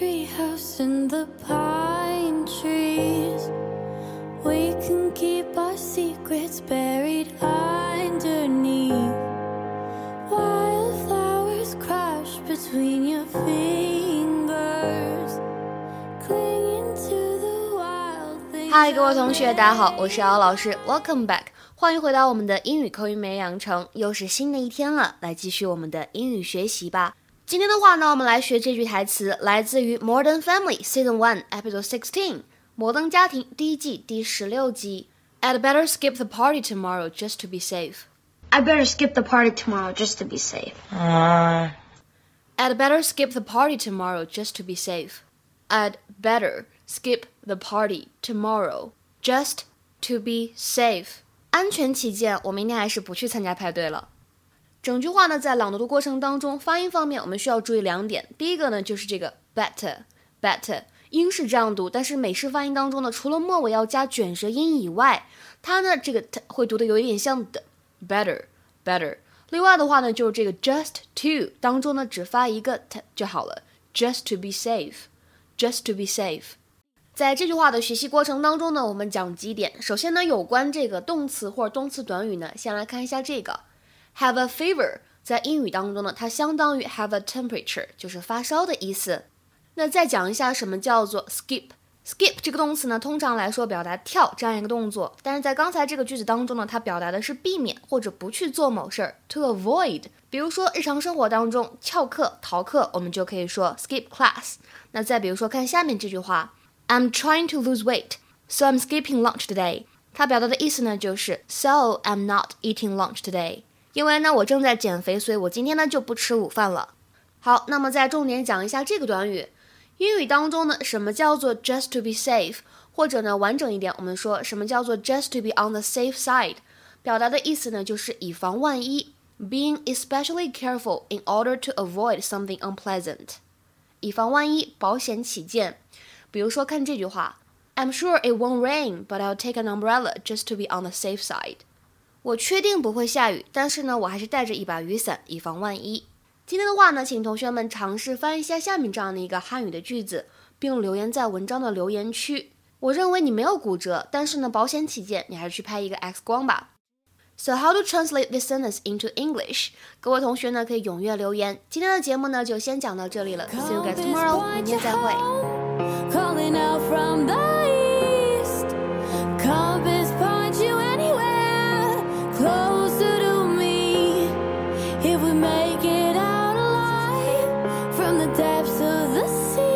treehouse in the pine trees. We can keep our secrets buried underneath. Wildflowers crash between your fingers, clinging to the wild things. 嗨，各位同学，大家好，我是姚老师，Welcome back，欢迎回到我们的英语口语美养成，又是新的一天了，来继续我们的英语学习吧。今天的话呢，我们来学这句台词，来自于《Modern Family》Season One Episode Sixteen，《摩登家庭》第一季第十六集。I'd better skip the party tomorrow just to be safe. I better skip the party tomorrow just to be safe. Uh, I'd better skip the party tomorrow just to be safe. I'd better skip the party tomorrow just to be safe. 安全起见，我明天还是不去参加派对了。 整句话呢，在朗读的过程当中，发音方面我们需要注意两点。第一个呢，就是这个 better，better，英式这样读，但是美式发音当中呢，除了末尾要加卷舌音以外，它呢这个会读的有一点像的 better，better。另外的话呢，就是这个 just to 当中呢，只发一个 t 就好了，just to be safe，just to be safe。在这句话的学习过程当中呢，我们讲几点。首先呢，有关这个动词或者动词短语呢，先来看一下这个。Have a fever，在英语当中呢，它相当于 have a temperature，就是发烧的意思。那再讲一下什么叫做 skip。skip 这个动词呢，通常来说表达跳这样一个动作，但是在刚才这个句子当中呢，它表达的是避免或者不去做某事儿，to avoid。比如说日常生活当中翘课、逃课，我们就可以说 skip class。那再比如说看下面这句话，I'm trying to lose weight, so I'm skipping lunch today。它表达的意思呢，就是 so I'm not eating lunch today。因为呢，我正在减肥，所以我今天呢就不吃午饭了。好，那么再重点讲一下这个短语。英语当中呢，什么叫做 just to be safe？或者呢，完整一点，我们说什么叫做 just to be on the safe side？表达的意思呢，就是以防万一，being especially careful in order to avoid something unpleasant。以防万一，保险起见。比如说看这句话，I'm sure it won't rain, but I'll take an umbrella just to be on the safe side。我确定不会下雨，但是呢，我还是带着一把雨伞，以防万一。今天的话呢，请同学们尝试翻译一下下面这样的一个汉语的句子，并留言在文章的留言区。我认为你没有骨折，但是呢，保险起见，你还是去拍一个 X 光吧。So how to translate this sentence into English？各位同学呢，可以踊跃留言。今天的节目呢，就先讲到这里了。See you guys tomorrow，明天再会。Calling out from the East，come in from the depths of the sea.